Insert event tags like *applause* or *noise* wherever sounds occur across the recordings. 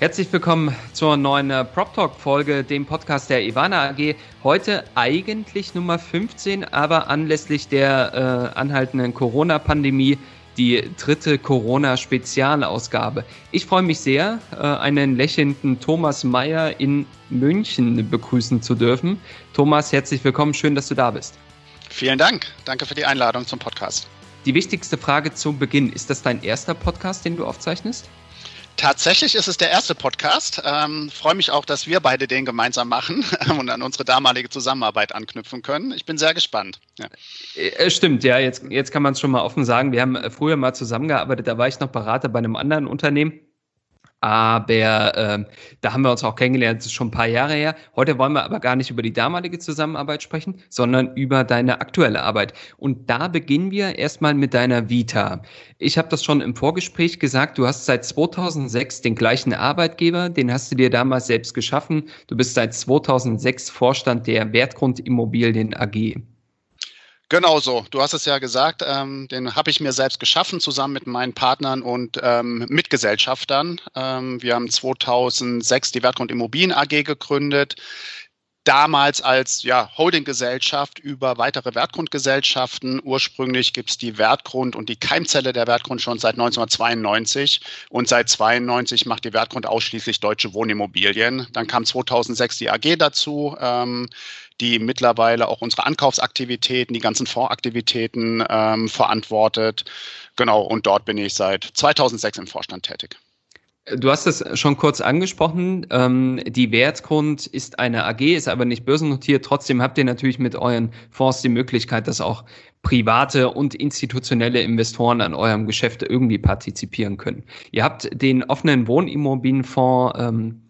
Herzlich willkommen zur neuen äh, Prop Talk Folge, dem Podcast der Ivana AG. Heute eigentlich Nummer 15, aber anlässlich der äh, anhaltenden Corona-Pandemie die dritte Corona-Spezialausgabe. Ich freue mich sehr, äh, einen lächelnden Thomas Mayer in München begrüßen zu dürfen. Thomas, herzlich willkommen, schön, dass du da bist. Vielen Dank, danke für die Einladung zum Podcast. Die wichtigste Frage zu Beginn, ist das dein erster Podcast, den du aufzeichnest? Tatsächlich ist es der erste Podcast. Ähm, freue mich auch, dass wir beide den gemeinsam machen *laughs* und an unsere damalige Zusammenarbeit anknüpfen können. Ich bin sehr gespannt. Ja. Äh, stimmt, ja, jetzt, jetzt kann man es schon mal offen sagen. Wir haben früher mal zusammengearbeitet, da war ich noch Berater bei einem anderen Unternehmen. Aber ähm, da haben wir uns auch kennengelernt, das ist schon ein paar Jahre her. Heute wollen wir aber gar nicht über die damalige Zusammenarbeit sprechen, sondern über deine aktuelle Arbeit. Und da beginnen wir erstmal mit deiner Vita. Ich habe das schon im Vorgespräch gesagt, du hast seit 2006 den gleichen Arbeitgeber, den hast du dir damals selbst geschaffen. Du bist seit 2006 Vorstand der Wertgrundimmobilien AG. Genau so. Du hast es ja gesagt, ähm, den habe ich mir selbst geschaffen, zusammen mit meinen Partnern und ähm, Mitgesellschaftern. Ähm, wir haben 2006 die Wertgrund Immobilien AG gegründet. Damals als ja, Holdinggesellschaft über weitere Wertgrundgesellschaften. Ursprünglich gibt es die Wertgrund und die Keimzelle der Wertgrund schon seit 1992 und seit 92 macht die Wertgrund ausschließlich deutsche Wohnimmobilien. Dann kam 2006 die AG dazu. Ähm, die mittlerweile auch unsere Ankaufsaktivitäten, die ganzen Fondsaktivitäten ähm, verantwortet. Genau, und dort bin ich seit 2006 im Vorstand tätig. Du hast es schon kurz angesprochen. Ähm, die Wertgrund ist eine AG, ist aber nicht börsennotiert. Trotzdem habt ihr natürlich mit euren Fonds die Möglichkeit, dass auch private und institutionelle Investoren an eurem Geschäft irgendwie partizipieren können. Ihr habt den offenen Wohnimmobilienfonds ähm,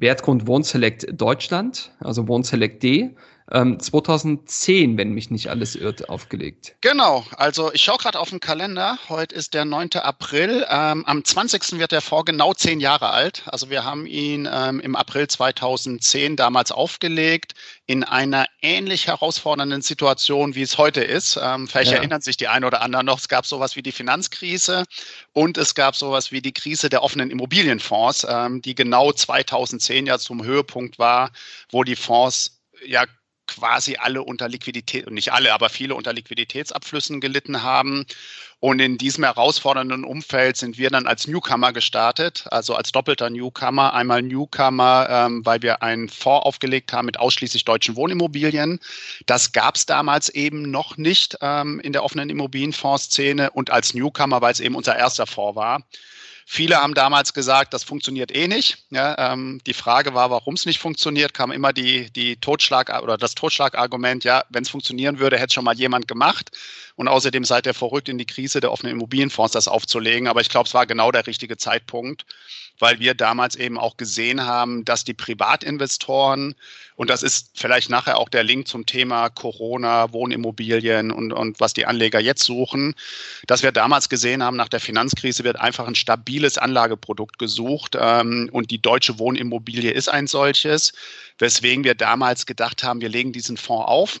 Wertgrund Wohnselect Deutschland, also Wohnselect D, 2010, ähm, wenn mich nicht alles irrt, aufgelegt. Genau, also ich schaue gerade auf den Kalender. Heute ist der 9. April. Ähm, am 20. wird der Fonds genau zehn Jahre alt. Also wir haben ihn ähm, im April 2010 damals aufgelegt in einer ähnlich herausfordernden Situation, wie es heute ist. Ähm, vielleicht ja. erinnern sich die einen oder anderen noch, es gab sowas wie die Finanzkrise und es gab sowas wie die Krise der offenen Immobilienfonds, ähm, die genau 2010 ja zum Höhepunkt war, wo die Fonds ja quasi alle unter Liquidität, nicht alle, aber viele unter Liquiditätsabflüssen gelitten haben. Und in diesem herausfordernden Umfeld sind wir dann als Newcomer gestartet, also als doppelter Newcomer. Einmal Newcomer, ähm, weil wir einen Fonds aufgelegt haben mit ausschließlich deutschen Wohnimmobilien. Das gab es damals eben noch nicht ähm, in der offenen Immobilienfondsszene und als Newcomer, weil es eben unser erster Fonds war. Viele haben damals gesagt, das funktioniert eh nicht. Ja, ähm, die Frage war, warum es nicht funktioniert, kam immer die, die Totschlag oder das Totschlagargument, ja, wenn es funktionieren würde, hätte schon mal jemand gemacht. Und außerdem seid ihr verrückt, in die Krise der offenen Immobilienfonds das aufzulegen. Aber ich glaube, es war genau der richtige Zeitpunkt weil wir damals eben auch gesehen haben, dass die Privatinvestoren, und das ist vielleicht nachher auch der Link zum Thema Corona, Wohnimmobilien und, und was die Anleger jetzt suchen, dass wir damals gesehen haben, nach der Finanzkrise wird einfach ein stabiles Anlageprodukt gesucht ähm, und die deutsche Wohnimmobilie ist ein solches, weswegen wir damals gedacht haben, wir legen diesen Fonds auf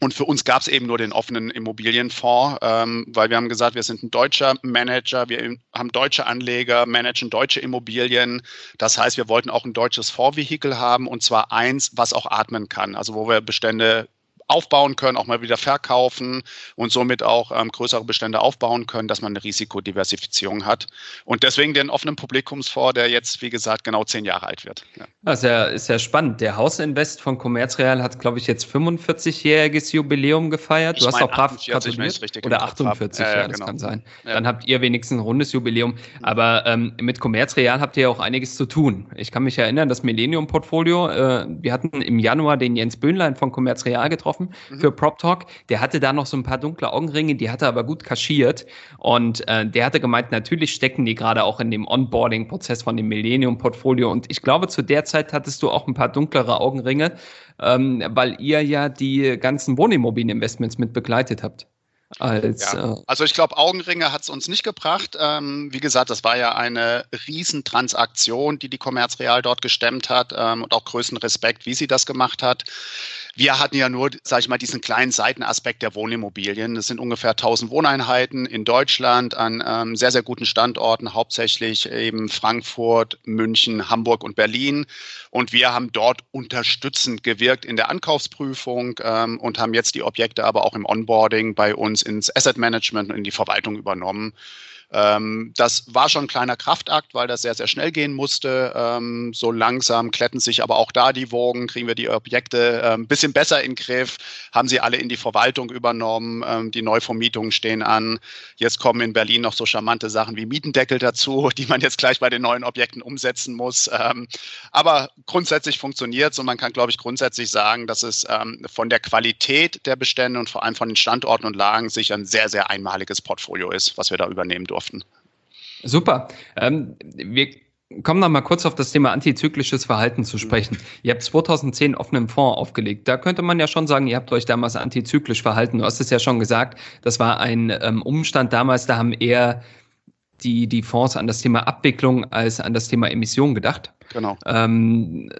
und für uns gab es eben nur den offenen Immobilienfonds, ähm, weil wir haben gesagt, wir sind ein deutscher Manager, wir haben deutsche Anleger, managen deutsche Immobilien. Das heißt, wir wollten auch ein deutsches Fondsvehikel haben und zwar eins, was auch atmen kann, also wo wir Bestände aufbauen können, auch mal wieder verkaufen und somit auch ähm, größere Bestände aufbauen können, dass man eine Risikodiversifizierung hat. Und deswegen den offenen Publikumsfonds, der jetzt, wie gesagt, genau zehn Jahre alt wird. Ja. Das ist ja, ist ja spannend. Der Hausinvest von Commerzreal hat, glaube ich, jetzt 45-jähriges Jubiläum gefeiert. Du ich hast auch brav gratuliert. Oder 48, äh, ja, das genau. kann sein. Ja. Dann habt ihr wenigstens ein rundes Jubiläum. Aber ähm, mit Commerzreal habt ihr ja auch einiges zu tun. Ich kann mich erinnern, das Millennium-Portfolio, äh, wir hatten im Januar den Jens Böhnlein von Commerzreal getroffen offen mhm. für Prop Talk. Der hatte da noch so ein paar dunkle Augenringe, die hatte aber gut kaschiert. Und äh, der hatte gemeint, natürlich stecken die gerade auch in dem Onboarding-Prozess von dem Millennium-Portfolio. Und ich glaube, zu der Zeit hattest du auch ein paar dunklere Augenringe, ähm, weil ihr ja die ganzen Wohnimmobilieninvestments mit begleitet habt. Als, ja. Äh, also ich glaube, Augenringe hat es uns nicht gebracht. Ähm, wie gesagt, das war ja eine Riesentransaktion, die die Commerz Real dort gestemmt hat ähm, und auch größten Respekt, wie sie das gemacht hat. Wir hatten ja nur, sage ich mal, diesen kleinen Seitenaspekt der Wohnimmobilien. Das sind ungefähr 1000 Wohneinheiten in Deutschland an ähm, sehr, sehr guten Standorten, hauptsächlich eben Frankfurt, München, Hamburg und Berlin. Und wir haben dort unterstützend gewirkt in der Ankaufsprüfung ähm, und haben jetzt die Objekte aber auch im Onboarding bei uns ins Asset Management und in die Verwaltung übernommen. Ähm, das war schon ein kleiner Kraftakt, weil das sehr, sehr schnell gehen musste. Ähm, so langsam kletten sich aber auch da die Wogen, kriegen wir die Objekte ein ähm, bisschen besser in den Griff, haben sie alle in die Verwaltung übernommen, ähm, die Neuvermietungen stehen an. Jetzt kommen in Berlin noch so charmante Sachen wie Mietendeckel dazu, *laughs* die man jetzt gleich bei den neuen Objekten umsetzen muss. Ähm, aber grundsätzlich funktioniert es und man kann, glaube ich, grundsätzlich sagen, dass es ähm, von der Qualität der Bestände und vor allem von den Standorten und Lagen sich ein sehr, sehr einmaliges Portfolio ist, was wir da übernehmen durften durften. Super. Ähm, wir kommen noch mal kurz auf das Thema antizyklisches Verhalten zu sprechen. Ihr habt 2010 offenen Fonds aufgelegt. Da könnte man ja schon sagen, ihr habt euch damals antizyklisch verhalten. Du hast es ja schon gesagt, das war ein ähm, Umstand damals, da haben eher die, die Fonds an das Thema Abwicklung als an das Thema Emission gedacht. Genau. Ähm,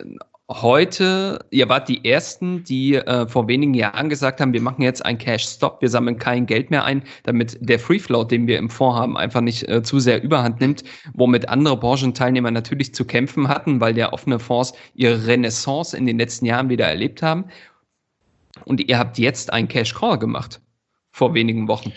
heute, ihr wart die Ersten, die äh, vor wenigen Jahren gesagt haben, wir machen jetzt einen Cash-Stop, wir sammeln kein Geld mehr ein, damit der Free Float, den wir im Fonds haben, einfach nicht äh, zu sehr überhand nimmt, womit andere Branchenteilnehmer natürlich zu kämpfen hatten, weil der offene Fonds ihre Renaissance in den letzten Jahren wieder erlebt haben. Und ihr habt jetzt einen Cash-Call gemacht, vor wenigen Wochen.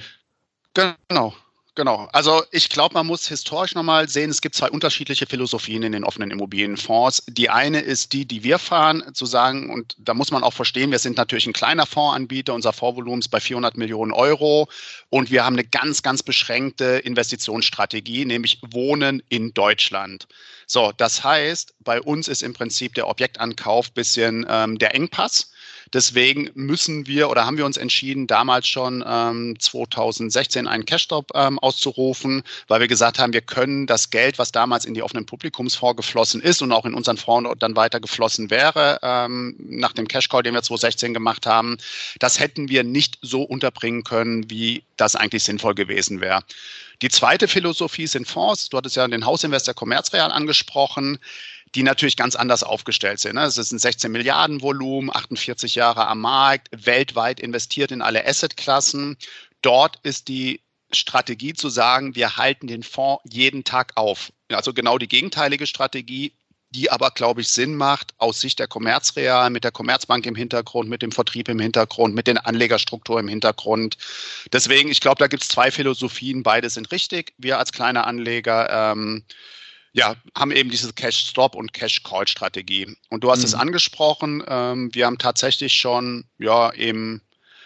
Genau. Genau. Also ich glaube, man muss historisch nochmal sehen, es gibt zwei unterschiedliche Philosophien in den offenen Immobilienfonds. Die eine ist die, die wir fahren, zu sagen, und da muss man auch verstehen, wir sind natürlich ein kleiner Fondsanbieter, unser Fondsvolumen ist bei 400 Millionen Euro und wir haben eine ganz, ganz beschränkte Investitionsstrategie, nämlich Wohnen in Deutschland. So, das heißt, bei uns ist im Prinzip der Objektankauf bisschen ähm, der Engpass. Deswegen müssen wir oder haben wir uns entschieden, damals schon ähm, 2016 einen Cash-Stop ähm, auszurufen, weil wir gesagt haben, wir können das Geld, was damals in die offenen Publikumsfonds geflossen ist und auch in unseren Fonds dann weiter geflossen wäre, ähm, nach dem Cash-Call, den wir 2016 gemacht haben, das hätten wir nicht so unterbringen können, wie das eigentlich sinnvoll gewesen wäre. Die zweite Philosophie sind Fonds. Du hattest ja den Hausinvestor Commerzreal angesprochen die natürlich ganz anders aufgestellt sind. Ne? Es ist ein 16 Milliarden Volumen, 48 Jahre am Markt, weltweit investiert in alle Assetklassen. Dort ist die Strategie zu sagen, wir halten den Fonds jeden Tag auf. Also genau die gegenteilige Strategie, die aber, glaube ich, Sinn macht aus Sicht der Commerzreal, mit der Commerzbank im Hintergrund, mit dem Vertrieb im Hintergrund, mit den Anlegerstruktur im Hintergrund. Deswegen, ich glaube, da gibt es zwei Philosophien, beide sind richtig. Wir als kleine Anleger ähm, ja, haben eben diese Cash-Stop- und Cash-Call-Strategie. Und du hast mhm. es angesprochen, ähm, wir haben tatsächlich schon ja, im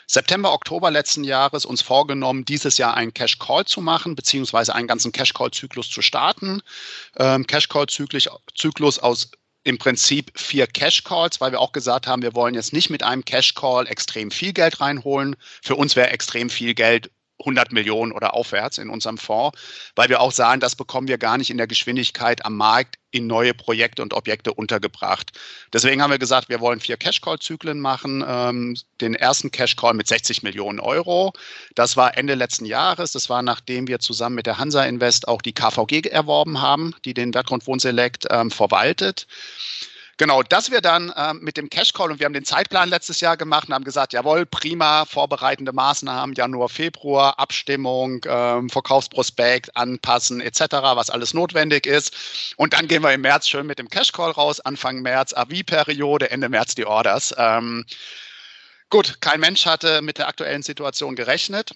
September, Oktober letzten Jahres uns vorgenommen, dieses Jahr einen Cash-Call zu machen, beziehungsweise einen ganzen Cash-Call-Zyklus zu starten. Ähm, Cash-Call-Zyklus aus im Prinzip vier Cash-Calls, weil wir auch gesagt haben, wir wollen jetzt nicht mit einem Cash-Call extrem viel Geld reinholen. Für uns wäre extrem viel Geld 100 Millionen oder aufwärts in unserem Fonds, weil wir auch sagen, das bekommen wir gar nicht in der Geschwindigkeit am Markt in neue Projekte und Objekte untergebracht. Deswegen haben wir gesagt, wir wollen vier Cash-Call-Zyklen machen. Ähm, den ersten Cash-Call mit 60 Millionen Euro. Das war Ende letzten Jahres. Das war nachdem wir zusammen mit der Hansa Invest auch die KVG erworben haben, die den Wertgrund Wohnselect ähm, verwaltet. Genau, dass wir dann ähm, mit dem Cash Call und wir haben den Zeitplan letztes Jahr gemacht und haben gesagt, jawohl, prima, vorbereitende Maßnahmen, Januar, Februar, Abstimmung, ähm, Verkaufsprospekt, anpassen etc., was alles notwendig ist. Und dann gehen wir im März schön mit dem Cash Call raus, Anfang März AV-Periode, Ende März die Orders. Ähm, gut, kein Mensch hatte mit der aktuellen Situation gerechnet.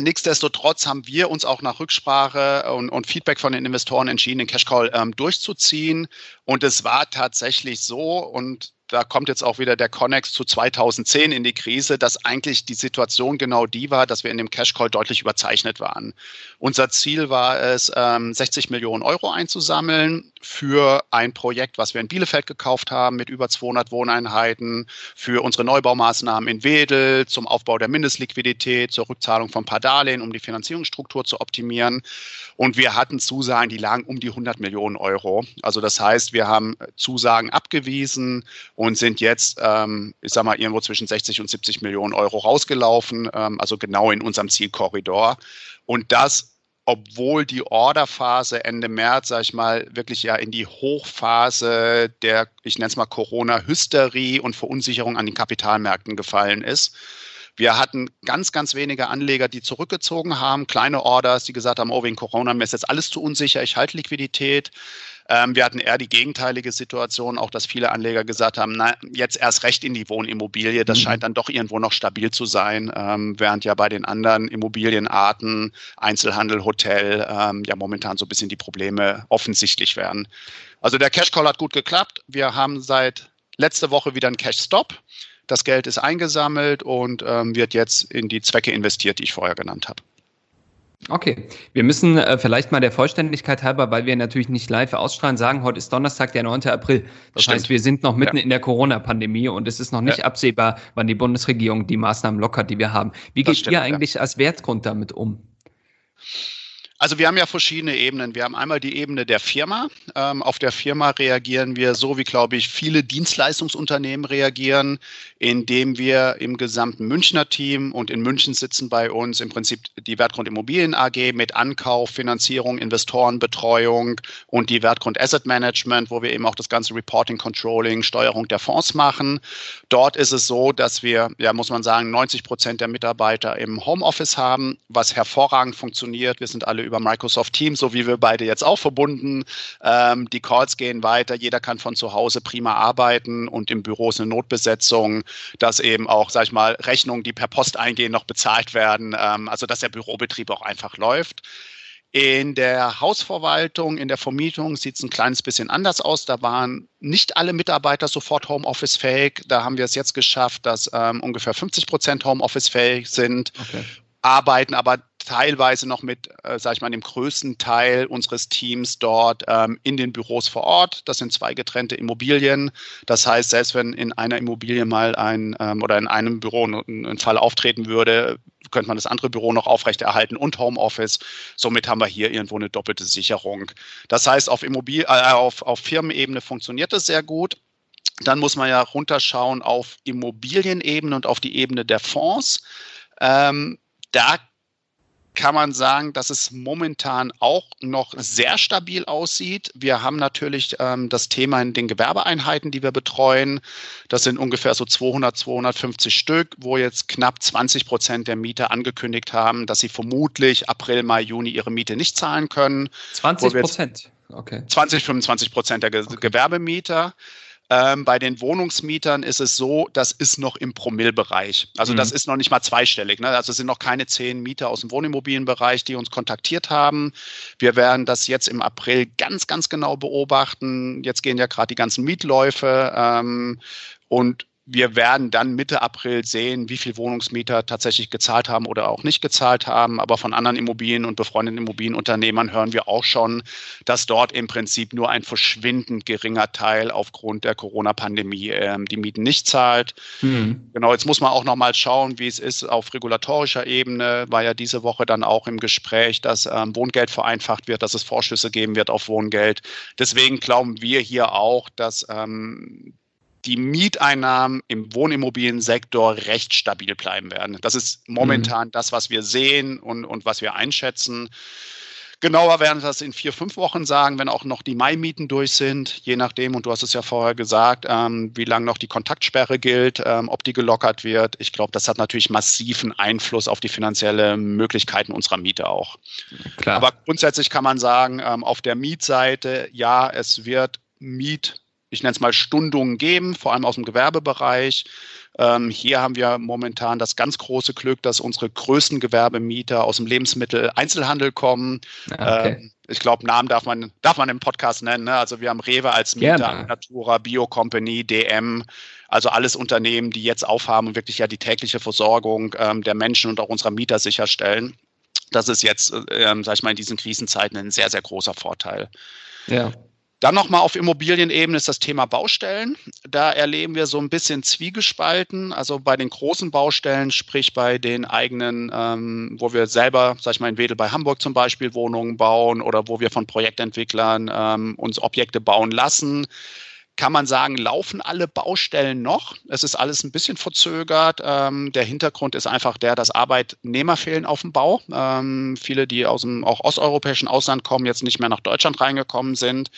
Nichtsdestotrotz haben wir uns auch nach Rücksprache und, und Feedback von den Investoren entschieden, den Cash Call ähm, durchzuziehen. Und es war tatsächlich so, und da kommt jetzt auch wieder der Connex zu 2010 in die Krise, dass eigentlich die Situation genau die war, dass wir in dem Cash Call deutlich überzeichnet waren. Unser Ziel war es, 60 ähm, Millionen Euro einzusammeln für ein Projekt, was wir in Bielefeld gekauft haben mit über 200 Wohneinheiten, für unsere Neubaumaßnahmen in Wedel, zum Aufbau der Mindestliquidität, zur Rückzahlung von paar Darlehen, um die Finanzierungsstruktur zu optimieren. Und wir hatten Zusagen, die lagen um die 100 Millionen Euro. Also das heißt, wir haben Zusagen abgewiesen und sind jetzt, ähm, ich sag mal, irgendwo zwischen 60 und 70 Millionen Euro rausgelaufen, ähm, also genau in unserem Zielkorridor. Und das obwohl die Orderphase Ende März, sage ich mal, wirklich ja in die Hochphase der, ich nenne es mal Corona-Hysterie und Verunsicherung an den Kapitalmärkten gefallen ist. Wir hatten ganz, ganz wenige Anleger, die zurückgezogen haben, kleine Orders, die gesagt haben, oh, wegen Corona, mir ist jetzt alles zu unsicher, ich halte Liquidität. Ähm, wir hatten eher die gegenteilige Situation, auch dass viele Anleger gesagt haben, na, jetzt erst recht in die Wohnimmobilie. Das mhm. scheint dann doch irgendwo noch stabil zu sein, ähm, während ja bei den anderen Immobilienarten, Einzelhandel, Hotel, ähm, ja momentan so ein bisschen die Probleme offensichtlich werden. Also der Cash Call hat gut geklappt. Wir haben seit letzte Woche wieder einen Cash Stop. Das Geld ist eingesammelt und ähm, wird jetzt in die Zwecke investiert, die ich vorher genannt habe. Okay, wir müssen äh, vielleicht mal der Vollständigkeit halber, weil wir natürlich nicht live ausstrahlen, sagen, heute ist Donnerstag, der 9. April. Das Stimmt. heißt, wir sind noch mitten ja. in der Corona-Pandemie und es ist noch nicht ja. absehbar, wann die Bundesregierung die Maßnahmen lockert, die wir haben. Wie geht stimmt, ihr eigentlich ja. als Wertgrund damit um? Also wir haben ja verschiedene Ebenen. Wir haben einmal die Ebene der Firma. Ähm, auf der Firma reagieren wir so, wie, glaube ich, viele Dienstleistungsunternehmen reagieren, indem wir im gesamten Münchner Team und in München sitzen bei uns im Prinzip die Wertgrund Immobilien AG mit Ankauf, Finanzierung, Investorenbetreuung und die Wertgrund Asset Management, wo wir eben auch das ganze Reporting, Controlling, Steuerung der Fonds machen. Dort ist es so, dass wir, ja, muss man sagen, 90 Prozent der Mitarbeiter im Homeoffice haben, was hervorragend funktioniert. Wir sind alle über Microsoft Teams, so wie wir beide jetzt auch verbunden. Ähm, die Calls gehen weiter, jeder kann von zu Hause prima arbeiten und im Büro ist eine Notbesetzung, dass eben auch, sag ich mal, Rechnungen, die per Post eingehen, noch bezahlt werden. Ähm, also dass der Bürobetrieb auch einfach läuft. In der Hausverwaltung, in der Vermietung sieht es ein kleines bisschen anders aus. Da waren nicht alle Mitarbeiter sofort Homeoffice-fähig. Da haben wir es jetzt geschafft, dass ähm, ungefähr 50 Prozent Homeoffice-fähig sind. Okay arbeiten aber teilweise noch mit, äh, sage ich mal, dem größten Teil unseres Teams dort ähm, in den Büros vor Ort. Das sind zwei getrennte Immobilien. Das heißt, selbst wenn in einer Immobilie mal ein ähm, oder in einem Büro ein, ein Fall auftreten würde, könnte man das andere Büro noch aufrechterhalten und Homeoffice. Somit haben wir hier irgendwo eine doppelte Sicherung. Das heißt, auf, Immobil äh, auf, auf Firmenebene funktioniert das sehr gut. Dann muss man ja runterschauen auf Immobilienebene und auf die Ebene der Fonds. Ähm, da kann man sagen, dass es momentan auch noch sehr stabil aussieht. Wir haben natürlich ähm, das Thema in den Gewerbeeinheiten, die wir betreuen. Das sind ungefähr so 200, 250 Stück, wo jetzt knapp 20 Prozent der Mieter angekündigt haben, dass sie vermutlich April, Mai, Juni ihre Miete nicht zahlen können. 20 Prozent? Okay. 20, 25 Prozent der Ge okay. Gewerbemieter. Ähm, bei den Wohnungsmietern ist es so, das ist noch im Promillbereich. Also mhm. das ist noch nicht mal zweistellig. Ne? Also es sind noch keine zehn Mieter aus dem Wohnimmobilienbereich, die uns kontaktiert haben. Wir werden das jetzt im April ganz, ganz genau beobachten. Jetzt gehen ja gerade die ganzen Mietläufe. Ähm, und wir werden dann Mitte April sehen, wie viel Wohnungsmieter tatsächlich gezahlt haben oder auch nicht gezahlt haben. Aber von anderen Immobilien und befreundeten Immobilienunternehmern hören wir auch schon, dass dort im Prinzip nur ein verschwindend geringer Teil aufgrund der Corona-Pandemie ähm, die Mieten nicht zahlt. Mhm. Genau, jetzt muss man auch noch mal schauen, wie es ist auf regulatorischer Ebene. War ja diese Woche dann auch im Gespräch, dass ähm, Wohngeld vereinfacht wird, dass es Vorschüsse geben wird auf Wohngeld. Deswegen glauben wir hier auch, dass ähm, die Mieteinnahmen im Wohnimmobiliensektor recht stabil bleiben werden. Das ist momentan mhm. das, was wir sehen und, und was wir einschätzen. Genauer werden wir das in vier, fünf Wochen sagen, wenn auch noch die Mai-Mieten durch sind, je nachdem, und du hast es ja vorher gesagt, ähm, wie lange noch die Kontaktsperre gilt, ähm, ob die gelockert wird. Ich glaube, das hat natürlich massiven Einfluss auf die finanzielle Möglichkeiten unserer Miete auch. Klar. Aber grundsätzlich kann man sagen, ähm, auf der Mietseite, ja, es wird Miet ich nenne es mal Stundungen geben, vor allem aus dem Gewerbebereich. Ähm, hier haben wir momentan das ganz große Glück, dass unsere größten Gewerbemieter aus dem Lebensmittel-Einzelhandel kommen. Ah, okay. Ähm, ich glaube, Namen darf man, darf man im Podcast nennen. Ne? Also wir haben Rewe als Mieter, Gerne. Natura, Bio Company, DM, also alles Unternehmen, die jetzt aufhaben und wirklich ja die tägliche Versorgung ähm, der Menschen und auch unserer Mieter sicherstellen. Das ist jetzt, äh, sag ich mal, in diesen Krisenzeiten ein sehr, sehr großer Vorteil. Ja. Dann nochmal auf Immobilienebene ist das Thema Baustellen. Da erleben wir so ein bisschen Zwiegespalten. Also bei den großen Baustellen, sprich bei den eigenen, ähm, wo wir selber, sag ich mal, in Wedel bei Hamburg zum Beispiel Wohnungen bauen oder wo wir von Projektentwicklern ähm, uns Objekte bauen lassen, kann man sagen, laufen alle Baustellen noch. Es ist alles ein bisschen verzögert. Ähm, der Hintergrund ist einfach der, dass Arbeitnehmer fehlen auf dem Bau. Ähm, viele, die aus dem auch osteuropäischen Ausland kommen, jetzt nicht mehr nach Deutschland reingekommen sind.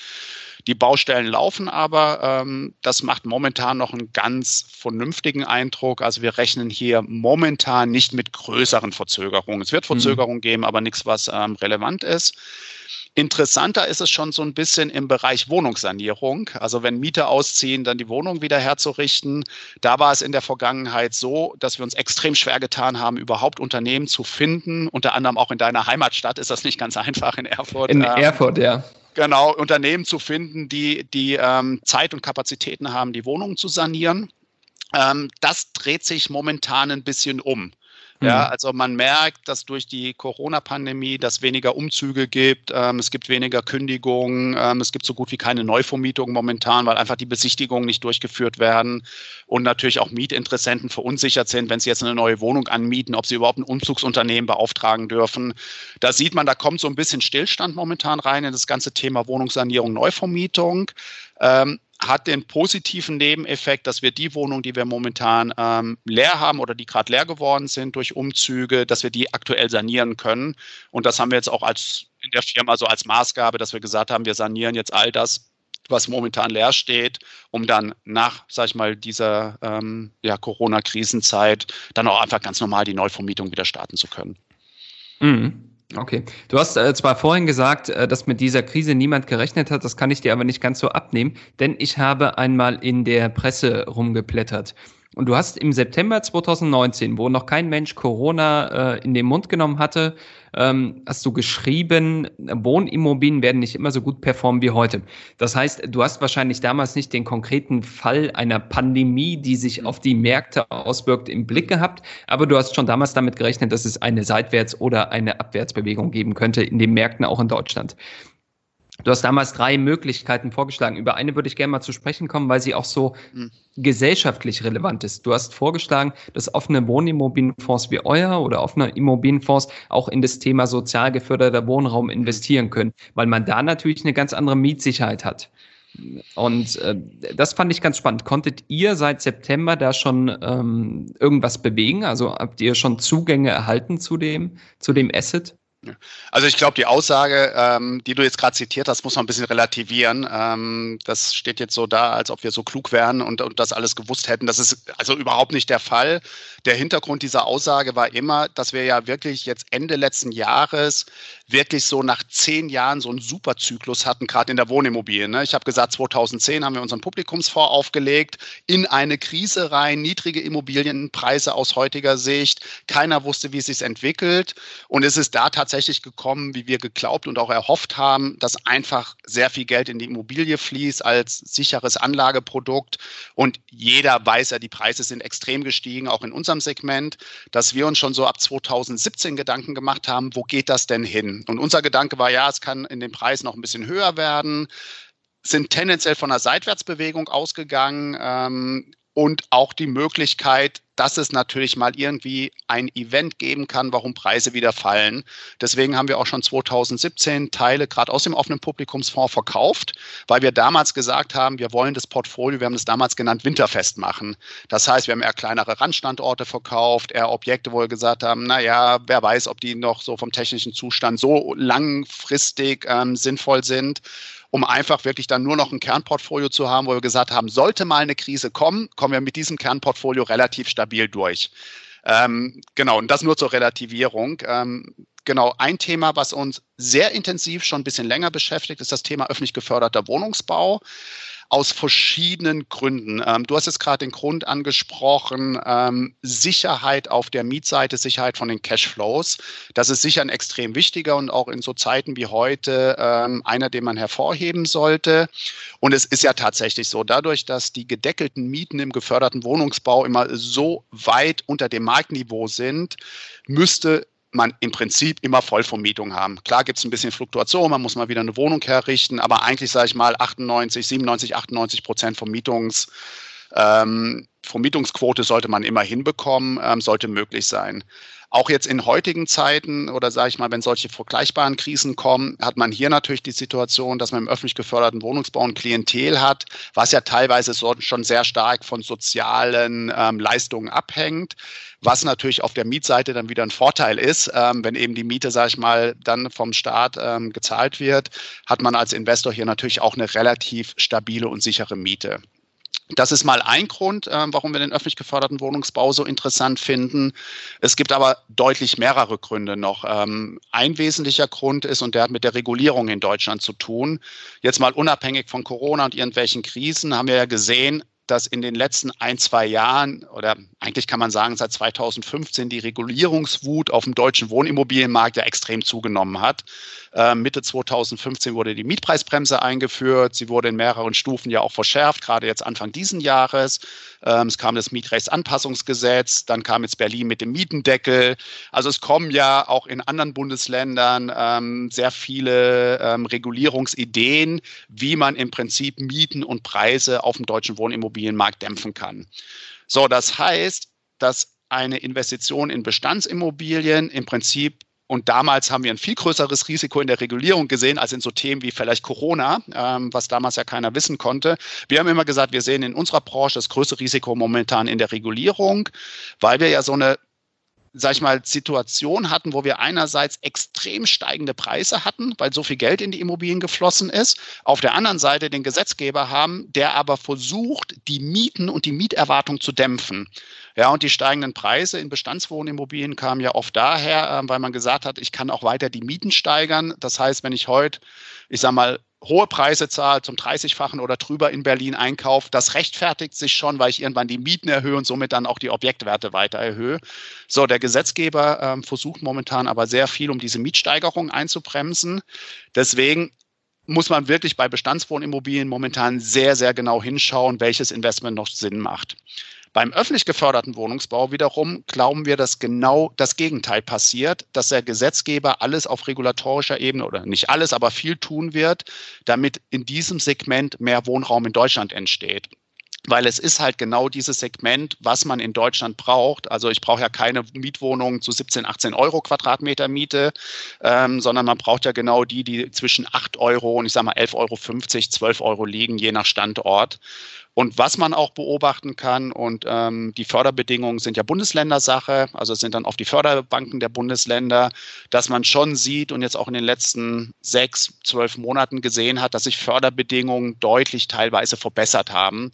Die Baustellen laufen aber. Ähm, das macht momentan noch einen ganz vernünftigen Eindruck. Also wir rechnen hier momentan nicht mit größeren Verzögerungen. Es wird mhm. Verzögerungen mhm. geben, aber nichts, was ähm, relevant ist. Interessanter ist es schon so ein bisschen im Bereich Wohnungssanierung. Also wenn Mieter ausziehen, dann die Wohnung wieder herzurichten. Da war es in der Vergangenheit so, dass wir uns extrem schwer getan haben, überhaupt Unternehmen zu finden. Unter anderem auch in deiner Heimatstadt ist das nicht ganz einfach in Erfurt. In ähm, Erfurt, ja. Genau, Unternehmen zu finden, die, die ähm, Zeit und Kapazitäten haben, die Wohnungen zu sanieren. Ähm, das dreht sich momentan ein bisschen um. Ja, mhm. also man merkt, dass durch die Corona-Pandemie das weniger Umzüge gibt, ähm, es gibt weniger Kündigungen, ähm, es gibt so gut wie keine Neuvermietungen momentan, weil einfach die Besichtigungen nicht durchgeführt werden und natürlich auch Mietinteressenten verunsichert sind, wenn sie jetzt eine neue Wohnung anmieten, ob sie überhaupt ein Umzugsunternehmen beauftragen dürfen. Da sieht man, da kommt so ein bisschen Stillstand momentan rein in das ganze Thema Wohnungssanierung, Neuvermietung. Ähm, hat den positiven Nebeneffekt, dass wir die Wohnungen, die wir momentan ähm, leer haben oder die gerade leer geworden sind durch Umzüge, dass wir die aktuell sanieren können. Und das haben wir jetzt auch als in der Firma so als Maßgabe, dass wir gesagt haben, wir sanieren jetzt all das, was momentan leer steht, um dann nach, sag ich mal, dieser ähm, ja, Corona-Krisenzeit dann auch einfach ganz normal die Neuvermietung wieder starten zu können. Mhm. Okay. Du hast äh, zwar vorhin gesagt, äh, dass mit dieser Krise niemand gerechnet hat, das kann ich dir aber nicht ganz so abnehmen, denn ich habe einmal in der Presse rumgeblättert. Und du hast im September 2019, wo noch kein Mensch Corona äh, in den Mund genommen hatte, ähm, hast du geschrieben, Wohnimmobilien werden nicht immer so gut performen wie heute. Das heißt, du hast wahrscheinlich damals nicht den konkreten Fall einer Pandemie, die sich auf die Märkte auswirkt, im Blick gehabt, aber du hast schon damals damit gerechnet, dass es eine Seitwärts- oder eine Abwärtsbewegung geben könnte in den Märkten, auch in Deutschland. Du hast damals drei Möglichkeiten vorgeschlagen. Über eine würde ich gerne mal zu sprechen kommen, weil sie auch so mhm. gesellschaftlich relevant ist. Du hast vorgeschlagen, dass offene Wohnimmobilienfonds wie euer oder offene Immobilienfonds auch in das Thema sozial geförderter Wohnraum investieren können, weil man da natürlich eine ganz andere Mietsicherheit hat. Und äh, das fand ich ganz spannend. Konntet ihr seit September da schon ähm, irgendwas bewegen? Also habt ihr schon Zugänge erhalten zu dem, zu dem Asset? Also ich glaube, die Aussage, ähm, die du jetzt gerade zitiert hast, muss man ein bisschen relativieren. Ähm, das steht jetzt so da, als ob wir so klug wären und, und das alles gewusst hätten. Das ist also überhaupt nicht der Fall. Der Hintergrund dieser Aussage war immer, dass wir ja wirklich jetzt Ende letzten Jahres wirklich so nach zehn Jahren so einen Superzyklus hatten, gerade in der Wohnimmobilie. Ne? Ich habe gesagt, 2010 haben wir unseren Publikumsfonds aufgelegt, in eine Krise rein, niedrige Immobilienpreise aus heutiger Sicht. Keiner wusste, wie es sich entwickelt. Und es ist da tatsächlich gekommen, wie wir geglaubt und auch erhofft haben, dass einfach sehr viel Geld in die Immobilie fließt als sicheres Anlageprodukt. Und jeder weiß ja, die Preise sind extrem gestiegen, auch in unserem Segment, dass wir uns schon so ab 2017 Gedanken gemacht haben, wo geht das denn hin? Und unser Gedanke war, ja, es kann in den Preisen noch ein bisschen höher werden. Sind tendenziell von einer Seitwärtsbewegung ausgegangen. Ähm, und auch die Möglichkeit, dass es natürlich mal irgendwie ein Event geben kann, warum Preise wieder fallen. Deswegen haben wir auch schon 2017 Teile gerade aus dem offenen Publikumsfonds verkauft, weil wir damals gesagt haben, wir wollen das Portfolio, wir haben es damals genannt, winterfest machen. Das heißt, wir haben eher kleinere Randstandorte verkauft, eher Objekte, wo wir gesagt haben, naja, wer weiß, ob die noch so vom technischen Zustand so langfristig ähm, sinnvoll sind um einfach wirklich dann nur noch ein Kernportfolio zu haben, wo wir gesagt haben, sollte mal eine Krise kommen, kommen wir mit diesem Kernportfolio relativ stabil durch. Ähm, genau, und das nur zur Relativierung. Ähm, genau, ein Thema, was uns sehr intensiv schon ein bisschen länger beschäftigt, ist das Thema öffentlich geförderter Wohnungsbau aus verschiedenen Gründen. Ähm, du hast jetzt gerade den Grund angesprochen, ähm, Sicherheit auf der Mietseite, Sicherheit von den Cashflows. Das ist sicher ein extrem wichtiger und auch in so Zeiten wie heute ähm, einer, den man hervorheben sollte. Und es ist ja tatsächlich so, dadurch, dass die gedeckelten Mieten im geförderten Wohnungsbau immer so weit unter dem Marktniveau sind, müsste man im Prinzip immer Vollvermietung haben. Klar gibt es ein bisschen Fluktuation, man muss mal wieder eine Wohnung herrichten, aber eigentlich sage ich mal 98, 97, 98 Prozent Vermietungs, ähm, Vermietungsquote sollte man immer hinbekommen, ähm, sollte möglich sein. Auch jetzt in heutigen Zeiten oder sage ich mal, wenn solche vergleichbaren Krisen kommen, hat man hier natürlich die Situation, dass man im öffentlich geförderten Wohnungsbau ein Klientel hat, was ja teilweise schon sehr stark von sozialen ähm, Leistungen abhängt, was natürlich auf der Mietseite dann wieder ein Vorteil ist, ähm, wenn eben die Miete, sage ich mal, dann vom Staat ähm, gezahlt wird, hat man als Investor hier natürlich auch eine relativ stabile und sichere Miete. Das ist mal ein Grund, äh, warum wir den öffentlich geförderten Wohnungsbau so interessant finden. Es gibt aber deutlich mehrere Gründe noch. Ähm, ein wesentlicher Grund ist, und der hat mit der Regulierung in Deutschland zu tun. Jetzt mal unabhängig von Corona und irgendwelchen Krisen haben wir ja gesehen, dass in den letzten ein, zwei Jahren oder eigentlich kann man sagen seit 2015 die Regulierungswut auf dem deutschen Wohnimmobilienmarkt ja extrem zugenommen hat. Äh, Mitte 2015 wurde die Mietpreisbremse eingeführt. Sie wurde in mehreren Stufen ja auch verschärft, gerade jetzt Anfang diesen Jahres. Ähm, es kam das Mietrechtsanpassungsgesetz, dann kam jetzt Berlin mit dem Mietendeckel. Also es kommen ja auch in anderen Bundesländern ähm, sehr viele ähm, Regulierungsideen, wie man im Prinzip Mieten und Preise auf dem deutschen Wohnimmobilienmarkt dämpfen kann. So, das heißt, dass eine Investition in Bestandsimmobilien im Prinzip und damals haben wir ein viel größeres Risiko in der Regulierung gesehen als in so Themen wie vielleicht Corona, ähm, was damals ja keiner wissen konnte. Wir haben immer gesagt, wir sehen in unserer Branche das größte Risiko momentan in der Regulierung, weil wir ja so eine sag ich mal, Situation hatten, wo wir einerseits extrem steigende Preise hatten, weil so viel Geld in die Immobilien geflossen ist, auf der anderen Seite den Gesetzgeber haben, der aber versucht, die Mieten und die Mieterwartung zu dämpfen. Ja, und die steigenden Preise in Bestandswohnimmobilien kamen ja oft daher, äh, weil man gesagt hat, ich kann auch weiter die Mieten steigern. Das heißt, wenn ich heute, ich sag mal, hohe Preise zahle, zum 30-fachen oder drüber in Berlin einkaufe, das rechtfertigt sich schon, weil ich irgendwann die Mieten erhöhe und somit dann auch die Objektwerte weiter erhöhe. So, der Gesetzgeber ähm, versucht momentan aber sehr viel, um diese Mietsteigerung einzubremsen. Deswegen muss man wirklich bei Bestandswohnimmobilien momentan sehr, sehr genau hinschauen, welches Investment noch Sinn macht. Beim öffentlich geförderten Wohnungsbau wiederum glauben wir, dass genau das Gegenteil passiert, dass der Gesetzgeber alles auf regulatorischer Ebene oder nicht alles, aber viel tun wird, damit in diesem Segment mehr Wohnraum in Deutschland entsteht weil es ist halt genau dieses Segment, was man in Deutschland braucht. Also ich brauche ja keine Mietwohnung zu 17, 18 Euro Quadratmeter Miete, ähm, sondern man braucht ja genau die, die zwischen 8 Euro und ich sage mal 11,50 Euro, 12 Euro liegen, je nach Standort. Und was man auch beobachten kann, und ähm, die Förderbedingungen sind ja Bundesländersache, also sind dann auf die Förderbanken der Bundesländer, dass man schon sieht und jetzt auch in den letzten sechs, zwölf Monaten gesehen hat, dass sich Förderbedingungen deutlich teilweise verbessert haben.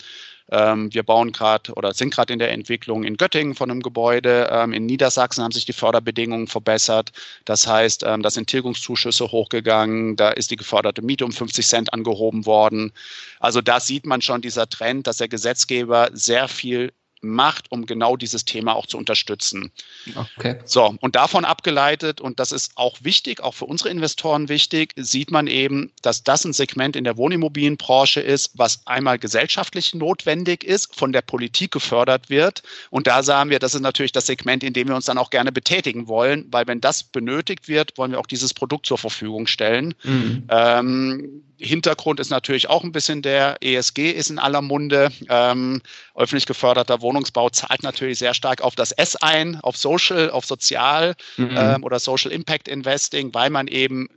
Ähm, wir bauen gerade oder sind gerade in der Entwicklung in Göttingen von einem Gebäude. Ähm, in Niedersachsen haben sich die Förderbedingungen verbessert. Das heißt, ähm, da sind Tilgungszuschüsse hochgegangen. Da ist die geförderte Miete um 50 Cent angehoben worden. Also da sieht man schon dieser Trend, dass der Gesetzgeber sehr viel macht, um genau dieses Thema auch zu unterstützen. Okay. So, und davon abgeleitet, und das ist auch wichtig, auch für unsere Investoren wichtig, sieht man eben, dass das ein Segment in der Wohnimmobilienbranche ist, was einmal gesellschaftlich notwendig ist, von der Politik gefördert wird. Und da sagen wir, das ist natürlich das Segment, in dem wir uns dann auch gerne betätigen wollen, weil wenn das benötigt wird, wollen wir auch dieses Produkt zur Verfügung stellen. Mhm. Ähm, Hintergrund ist natürlich auch ein bisschen der ESG ist in aller Munde. Ähm, öffentlich geförderter Wohnungsbau zahlt natürlich sehr stark auf das S ein, auf Social, auf Sozial mhm. ähm, oder Social Impact Investing, weil man eben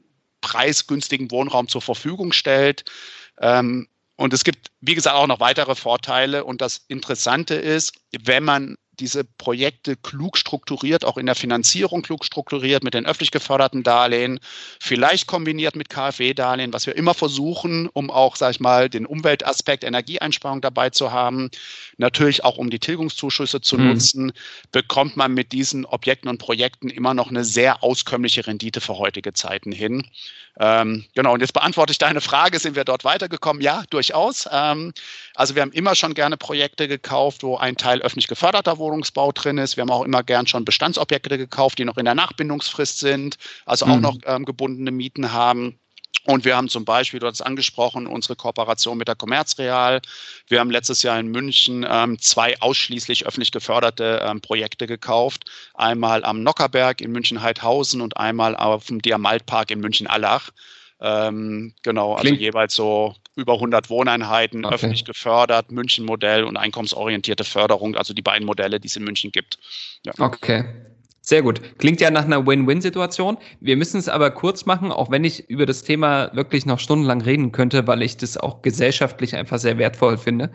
preisgünstigen Wohnraum zur Verfügung stellt. Ähm, und es gibt, wie gesagt, auch noch weitere Vorteile. Und das Interessante ist, wenn man diese Projekte klug strukturiert, auch in der Finanzierung klug strukturiert mit den öffentlich geförderten Darlehen, vielleicht kombiniert mit KfW-Darlehen, was wir immer versuchen, um auch, sag ich mal, den Umweltaspekt Energieeinsparung dabei zu haben, natürlich auch um die Tilgungszuschüsse zu mhm. nutzen, bekommt man mit diesen Objekten und Projekten immer noch eine sehr auskömmliche Rendite für heutige Zeiten hin. Ähm, genau, und jetzt beantworte ich deine Frage, sind wir dort weitergekommen? Ja, durchaus. Ähm, also wir haben immer schon gerne Projekte gekauft, wo ein Teil öffentlich geförderter Wohnungsbau drin ist. Wir haben auch immer gern schon Bestandsobjekte gekauft, die noch in der Nachbindungsfrist sind, also auch mhm. noch ähm, gebundene Mieten haben. Und wir haben zum Beispiel, du hast es angesprochen, unsere Kooperation mit der Commerzreal. Wir haben letztes Jahr in München ähm, zwei ausschließlich öffentlich geförderte ähm, Projekte gekauft. Einmal am Nockerberg in München-Heidhausen und einmal auf dem Diamantpark in München-Allach. Ähm, genau, also Klingt. jeweils so über 100 Wohneinheiten, okay. öffentlich gefördert, München-Modell und einkommensorientierte Förderung, also die beiden Modelle, die es in München gibt. Ja. Okay. Sehr gut. Klingt ja nach einer Win-Win-Situation. Wir müssen es aber kurz machen, auch wenn ich über das Thema wirklich noch stundenlang reden könnte, weil ich das auch gesellschaftlich einfach sehr wertvoll finde.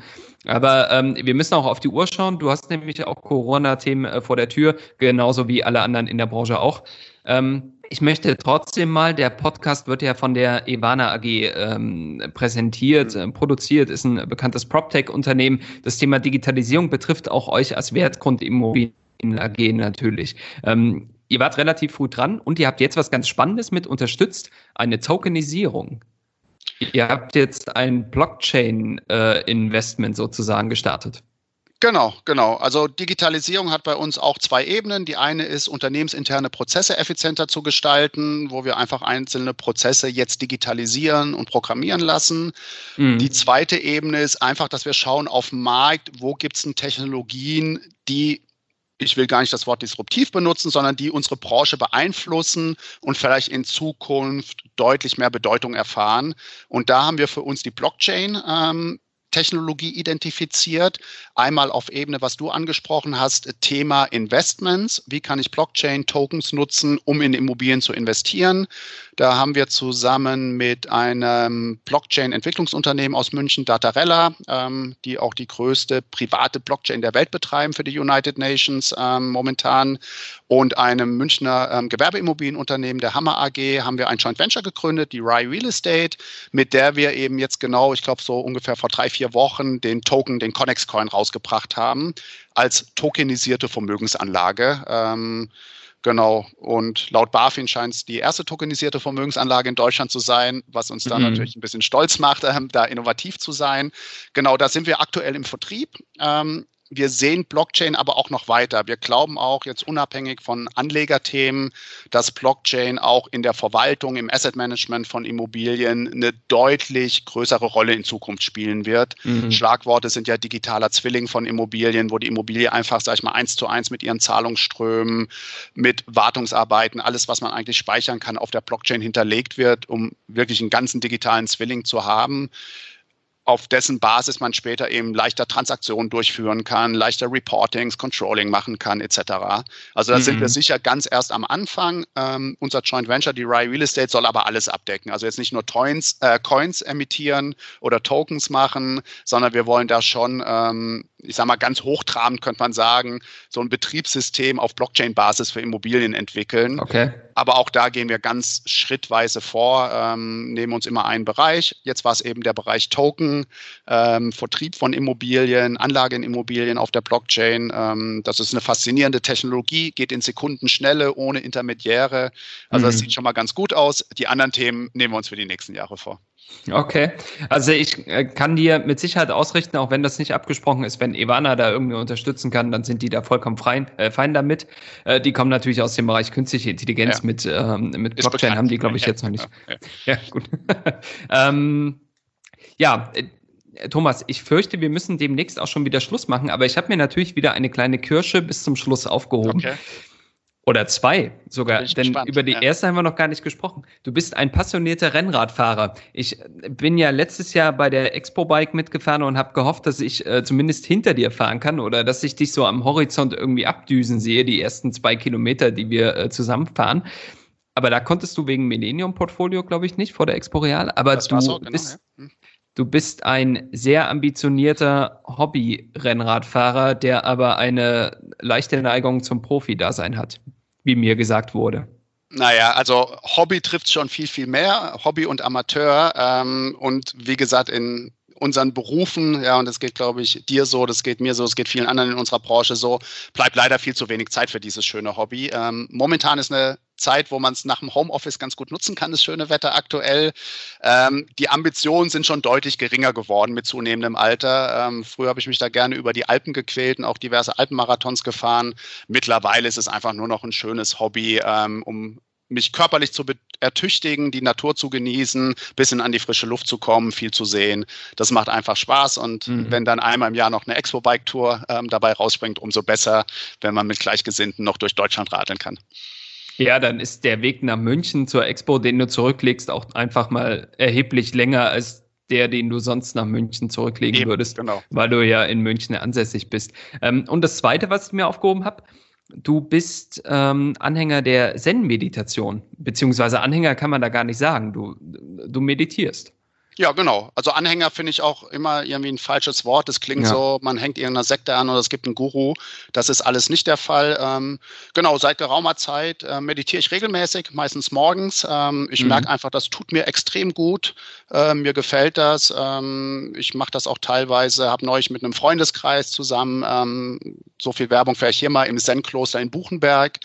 Aber ähm, wir müssen auch auf die Uhr schauen. Du hast nämlich auch Corona-Themen äh, vor der Tür, genauso wie alle anderen in der Branche auch. Ähm, ich möchte trotzdem mal, der Podcast wird ja von der Evana AG ähm, präsentiert, äh, produziert, ist ein bekanntes PropTech-Unternehmen. Das Thema Digitalisierung betrifft auch euch als Wertgrundimmobilien AG natürlich. Ähm, ihr wart relativ früh dran und ihr habt jetzt was ganz Spannendes mit unterstützt, eine Tokenisierung. Ihr habt jetzt ein Blockchain-Investment äh, sozusagen gestartet. Genau, genau. Also Digitalisierung hat bei uns auch zwei Ebenen. Die eine ist, unternehmensinterne Prozesse effizienter zu gestalten, wo wir einfach einzelne Prozesse jetzt digitalisieren und programmieren lassen. Mhm. Die zweite Ebene ist einfach, dass wir schauen auf dem Markt, wo gibt es denn Technologien, die ich will gar nicht das Wort disruptiv benutzen, sondern die unsere Branche beeinflussen und vielleicht in Zukunft deutlich mehr Bedeutung erfahren. Und da haben wir für uns die Blockchain ähm, Technologie identifiziert. Einmal auf Ebene, was du angesprochen hast, Thema Investments. Wie kann ich Blockchain-Tokens nutzen, um in Immobilien zu investieren? Da haben wir zusammen mit einem Blockchain-Entwicklungsunternehmen aus München, Datarella, ähm, die auch die größte private Blockchain der Welt betreiben für die United Nations ähm, momentan, und einem Münchner ähm, Gewerbeimmobilienunternehmen, der Hammer AG, haben wir ein Joint Venture gegründet, die Rye Real Estate, mit der wir eben jetzt genau, ich glaube so ungefähr vor drei, vier Wochen den Token, den Connex Coin rausgebracht haben, als tokenisierte Vermögensanlage. Ähm, Genau. Und laut BaFin scheint es die erste tokenisierte Vermögensanlage in Deutschland zu sein, was uns dann mhm. natürlich ein bisschen stolz macht, ähm, da innovativ zu sein. Genau, da sind wir aktuell im Vertrieb. Ähm, wir sehen Blockchain aber auch noch weiter. Wir glauben auch jetzt unabhängig von Anlegerthemen, dass Blockchain auch in der Verwaltung, im Asset Management von Immobilien eine deutlich größere Rolle in Zukunft spielen wird. Mhm. Schlagworte sind ja digitaler Zwilling von Immobilien, wo die Immobilie einfach, sag ich mal, eins zu eins mit ihren Zahlungsströmen, mit Wartungsarbeiten, alles, was man eigentlich speichern kann, auf der Blockchain hinterlegt wird, um wirklich einen ganzen digitalen Zwilling zu haben auf dessen Basis man später eben leichter Transaktionen durchführen kann, leichter Reportings, Controlling machen kann, etc. Also da mhm. sind wir mhm. sicher ganz erst am Anfang. Ähm, unser Joint Venture, die Rye Real Estate, soll aber alles abdecken. Also jetzt nicht nur Coins, äh, Coins emittieren oder Tokens machen, sondern wir wollen da schon ähm, ich sage mal ganz hochtrabend könnte man sagen, so ein Betriebssystem auf Blockchain-Basis für Immobilien entwickeln. Okay. Aber auch da gehen wir ganz schrittweise vor, ähm, nehmen uns immer einen Bereich. Jetzt war es eben der Bereich Token, ähm, Vertrieb von Immobilien, Anlage in Immobilien auf der Blockchain. Ähm, das ist eine faszinierende Technologie, geht in Sekundenschnelle, ohne Intermediäre. Also mhm. das sieht schon mal ganz gut aus. Die anderen Themen nehmen wir uns für die nächsten Jahre vor. Okay, also ich äh, kann dir mit Sicherheit ausrichten, auch wenn das nicht abgesprochen ist, wenn Ivana da irgendwie unterstützen kann, dann sind die da vollkommen fein, äh, fein damit. Äh, die kommen natürlich aus dem Bereich künstliche Intelligenz ja. mit, ähm, mit Blockchain, haben die, glaube ich, jetzt noch nicht. Ja, ja. *laughs* ja gut. *laughs* ähm, ja, äh, Thomas, ich fürchte, wir müssen demnächst auch schon wieder Schluss machen, aber ich habe mir natürlich wieder eine kleine Kirsche bis zum Schluss aufgehoben. Okay. Oder zwei sogar, denn gespannt, über die ja. erste haben wir noch gar nicht gesprochen. Du bist ein passionierter Rennradfahrer. Ich bin ja letztes Jahr bei der Expo Bike mitgefahren und habe gehofft, dass ich äh, zumindest hinter dir fahren kann oder dass ich dich so am Horizont irgendwie abdüsen sehe, die ersten zwei Kilometer, die wir äh, zusammenfahren. Aber da konntest du wegen Millennium Portfolio, glaube ich, nicht vor der Expo Real. Aber das du so, genau, bist, ja. hm. Du bist ein sehr ambitionierter Hobby-Rennradfahrer, der aber eine leichte Neigung zum Profi-Dasein hat, wie mir gesagt wurde. Naja, also Hobby trifft schon viel, viel mehr. Hobby und Amateur. Ähm, und wie gesagt, in unseren Berufen, ja, und das geht, glaube ich, dir so, das geht mir so, es geht vielen anderen in unserer Branche so, bleibt leider viel zu wenig Zeit für dieses schöne Hobby. Ähm, momentan ist eine Zeit, wo man es nach dem Homeoffice ganz gut nutzen kann, das schöne Wetter aktuell. Ähm, die Ambitionen sind schon deutlich geringer geworden mit zunehmendem Alter. Ähm, früher habe ich mich da gerne über die Alpen gequält und auch diverse Alpenmarathons gefahren. Mittlerweile ist es einfach nur noch ein schönes Hobby, ähm, um mich körperlich zu ertüchtigen, die Natur zu genießen, bisschen an die frische Luft zu kommen, viel zu sehen. Das macht einfach Spaß und mhm. wenn dann einmal im Jahr noch eine Expo-Bike-Tour ähm, dabei rausspringt, umso besser, wenn man mit Gleichgesinnten noch durch Deutschland radeln kann. Ja, dann ist der Weg nach München zur Expo, den du zurücklegst, auch einfach mal erheblich länger als der, den du sonst nach München zurücklegen Eben, würdest, genau. weil du ja in München ansässig bist. Ähm, und das Zweite, was ich mir aufgehoben habe, du bist ähm, Anhänger der Zen-Meditation, beziehungsweise Anhänger kann man da gar nicht sagen. Du, du meditierst. Ja, genau. Also Anhänger finde ich auch immer irgendwie ein falsches Wort. Das klingt ja. so, man hängt irgendeiner Sekte an oder es gibt einen Guru. Das ist alles nicht der Fall. Ähm, genau, seit geraumer Zeit äh, meditiere ich regelmäßig, meistens morgens. Ähm, ich mhm. merke einfach, das tut mir extrem gut. Äh, mir gefällt das. Ähm, ich mache das auch teilweise, habe neulich mit einem Freundeskreis zusammen ähm, so viel Werbung vielleicht hier mal im Zen-Kloster in Buchenberg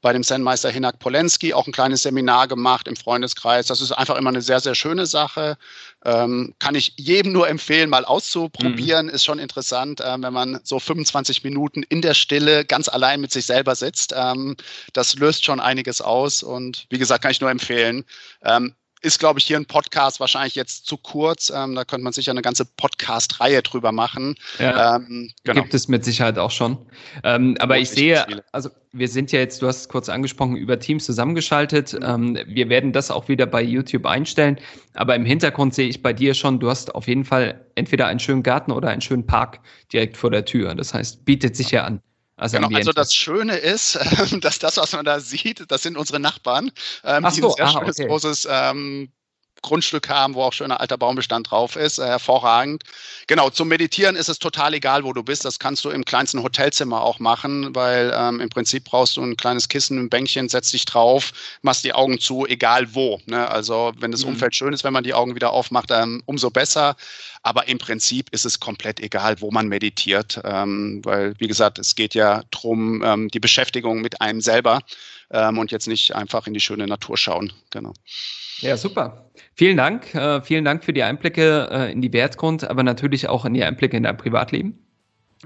bei dem Zen-Meister Hinak Polenski auch ein kleines Seminar gemacht im Freundeskreis. Das ist einfach immer eine sehr, sehr schöne Sache. Ähm, kann ich jedem nur empfehlen, mal auszuprobieren. Mhm. Ist schon interessant, äh, wenn man so 25 Minuten in der Stille ganz allein mit sich selber sitzt. Ähm, das löst schon einiges aus und wie gesagt, kann ich nur empfehlen. Ähm, ist, glaube ich, hier ein Podcast wahrscheinlich jetzt zu kurz. Ähm, da könnte man sicher eine ganze Podcast-Reihe drüber machen. Ja, ähm, genau. Gibt es mit Sicherheit auch schon. Ähm, aber ich sehe, also wir sind ja jetzt, du hast es kurz angesprochen, über Teams zusammengeschaltet. Mhm. Ähm, wir werden das auch wieder bei YouTube einstellen. Aber im Hintergrund sehe ich bei dir schon, du hast auf jeden Fall entweder einen schönen Garten oder einen schönen Park direkt vor der Tür. Das heißt, bietet sich ja an. Also, genau, also das Schöne ist, *laughs* dass das, was man da sieht, das sind unsere Nachbarn, ähm, Ach so, die ein sehr schönes, okay. großes ähm, Grundstück haben, wo auch schöner alter Baumbestand drauf ist. Äh, hervorragend. Genau, zum Meditieren ist es total egal, wo du bist. Das kannst du im kleinsten Hotelzimmer auch machen, weil ähm, im Prinzip brauchst du ein kleines Kissen, ein Bänkchen, setzt dich drauf, machst die Augen zu, egal wo. Ne? Also wenn das mhm. Umfeld schön ist, wenn man die Augen wieder aufmacht, ähm, umso besser. Aber im Prinzip ist es komplett egal, wo man meditiert, ähm, weil, wie gesagt, es geht ja darum, ähm, die Beschäftigung mit einem selber ähm, und jetzt nicht einfach in die schöne Natur schauen. Genau. Ja, super. Vielen Dank. Äh, vielen Dank für die Einblicke äh, in die Wertgrund, aber natürlich auch in die Einblicke in dein Privatleben.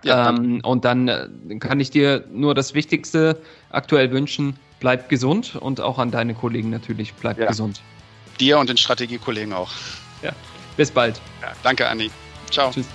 Ja, ähm, und dann äh, kann ich dir nur das Wichtigste aktuell wünschen. Bleib gesund und auch an deine Kollegen natürlich. Bleib ja. gesund. Dir und den Strategiekollegen auch. Ja. Bis bald. Ja, danke, Anni. Ciao. Tschüss.